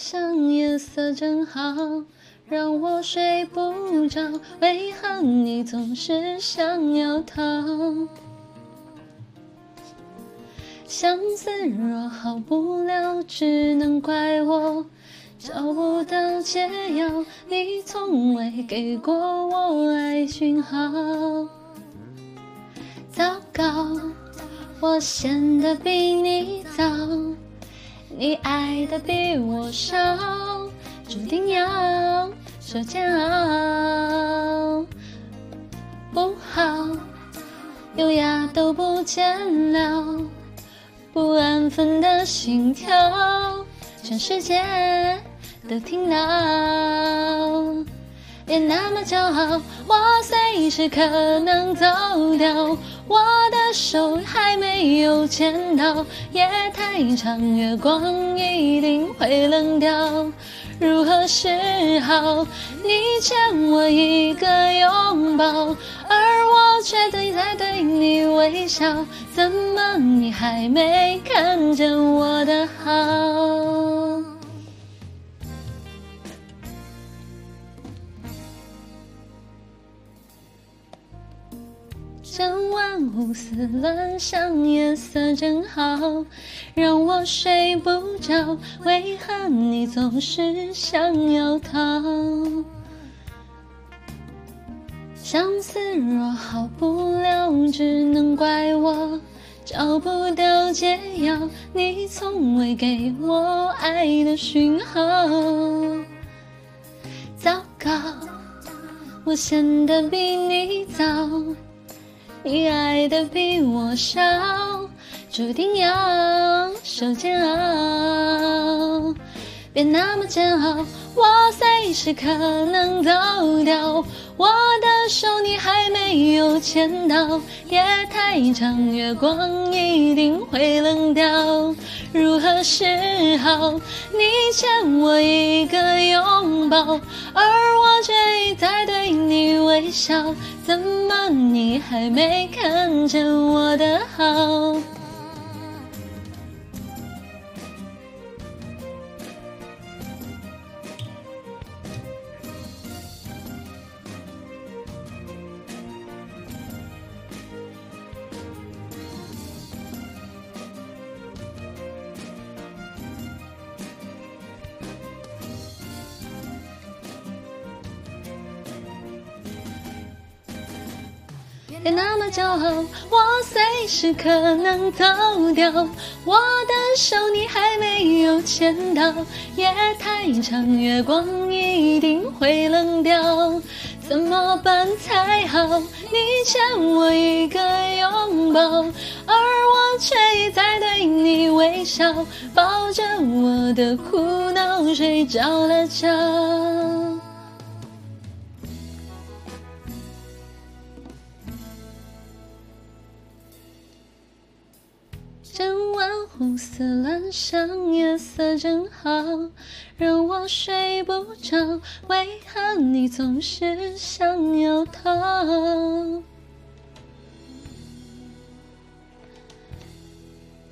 像夜色正好，让我睡不着。为何你总是想要逃？相思若好不了，只能怪我找不到解药。你从未给过我爱讯号。糟糕，我陷得比你早。你爱的比我少，注定要受煎熬。不好，优雅都不见了，不安分的心跳，全世界都听到。那么骄傲，我随时可能走掉。我的手还没有牵到，夜太长，月光一定会冷掉。如何是好？你欠我一个拥抱，而我却在对你微笑。怎么你还没看见我的好？整晚胡思乱想，夜色正好，让我睡不着。为何你总是想要逃？相思若好不了，只能怪我找不到解药。你从未给我爱的讯号。糟糕，我陷得比你早。你爱的比我少，注定要受煎熬。别那么煎熬，我随时可能走掉。我的手你还没有牵到，夜太长，月光一定会冷掉。如何是好？你欠我一个拥抱，而我你微笑。怎么你还没看见我的好？别那么骄傲，我随时可能走掉。我的手你还没有牵到，夜太长，月光一定会冷掉。怎么办才好？你欠我一个拥抱，而我却一再对你微笑，抱着我的苦恼睡着了觉。整晚胡思乱想，夜色正好，让我睡不着。为何你总是想要逃？